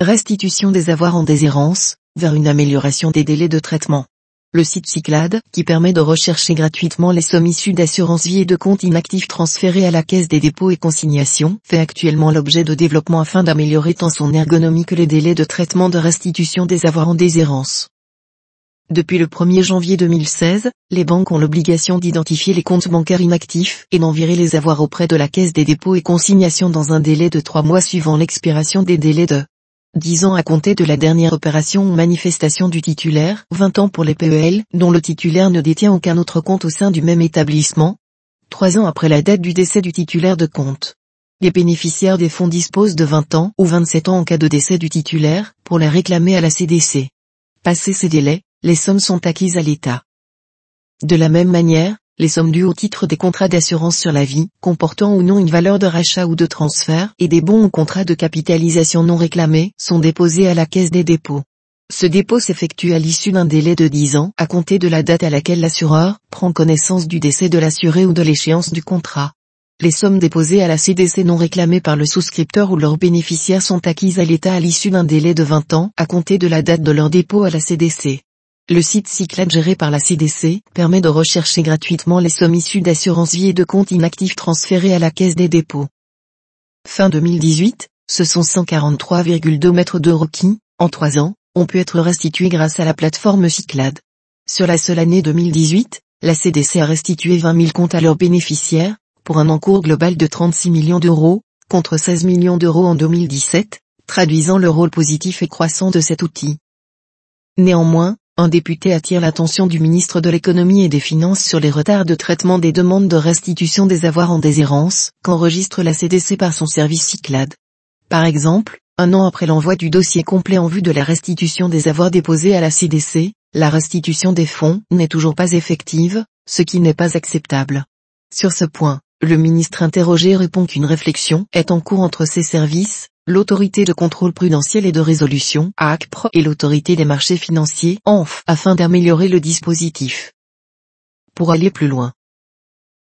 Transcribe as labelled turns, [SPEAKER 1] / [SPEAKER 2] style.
[SPEAKER 1] Restitution des avoirs en déshérence, vers une amélioration des délais de traitement. Le site Cyclade, qui permet de rechercher gratuitement les sommes issues d'assurance vie et de comptes inactifs transférés à la Caisse des dépôts et consignations, fait actuellement l'objet de développement afin d'améliorer tant son ergonomie que les délais de traitement de restitution des avoirs en déshérence. Depuis le 1er janvier 2016, les banques ont l'obligation d'identifier les comptes bancaires inactifs et d'en virer les avoirs auprès de la Caisse des dépôts et consignations dans un délai de trois mois suivant l'expiration des délais de 10 ans à compter de la dernière opération ou manifestation du titulaire, 20 ans pour les PEL, dont le titulaire ne détient aucun autre compte au sein du même établissement, 3 ans après la date du décès du titulaire de compte. Les bénéficiaires des fonds disposent de 20 ans ou 27 ans en cas de décès du titulaire, pour les réclamer à la CDC. Passé ces délais, les sommes sont acquises à l'État. De la même manière, les sommes dues au titre des contrats d'assurance sur la vie, comportant ou non une valeur de rachat ou de transfert, et des bons ou contrats de capitalisation non réclamés, sont déposées à la caisse des dépôts. Ce dépôt s'effectue à l'issue d'un délai de 10 ans, à compter de la date à laquelle l'assureur prend connaissance du décès de l'assuré ou de l'échéance du contrat. Les sommes déposées à la CDC non réclamées par le souscripteur ou leurs bénéficiaires sont acquises à l'État à l'issue d'un délai de 20 ans, à compter de la date de leur dépôt à la CDC. Le site Cyclade géré par la CDC permet de rechercher gratuitement les sommes issues d'assurance vie et de comptes inactifs transférés à la Caisse des dépôts. Fin 2018, ce sont 143,2 mètres d'euros qui, en trois ans, ont pu être restitués grâce à la plateforme Cyclade. Sur la seule année 2018, la CDC a restitué 20 000 comptes à leurs bénéficiaires, pour un encours global de 36 millions d'euros, contre 16 millions d'euros en 2017, traduisant le rôle positif et croissant de cet outil. Néanmoins, un député attire l'attention du ministre de l'économie et des finances sur les retards de traitement des demandes de restitution des avoirs en déshérence, qu'enregistre la CDC par son service Cyclade. Par exemple, un an après l'envoi du dossier complet en vue de la restitution des avoirs déposés à la CDC, la restitution des fonds n'est toujours pas effective, ce qui n'est pas acceptable. Sur ce point, le ministre interrogé répond qu'une réflexion est en cours entre ses services, l'autorité de contrôle prudentiel et de résolution ACPR et l'autorité des marchés financiers ANF afin d'améliorer le dispositif. Pour aller plus loin,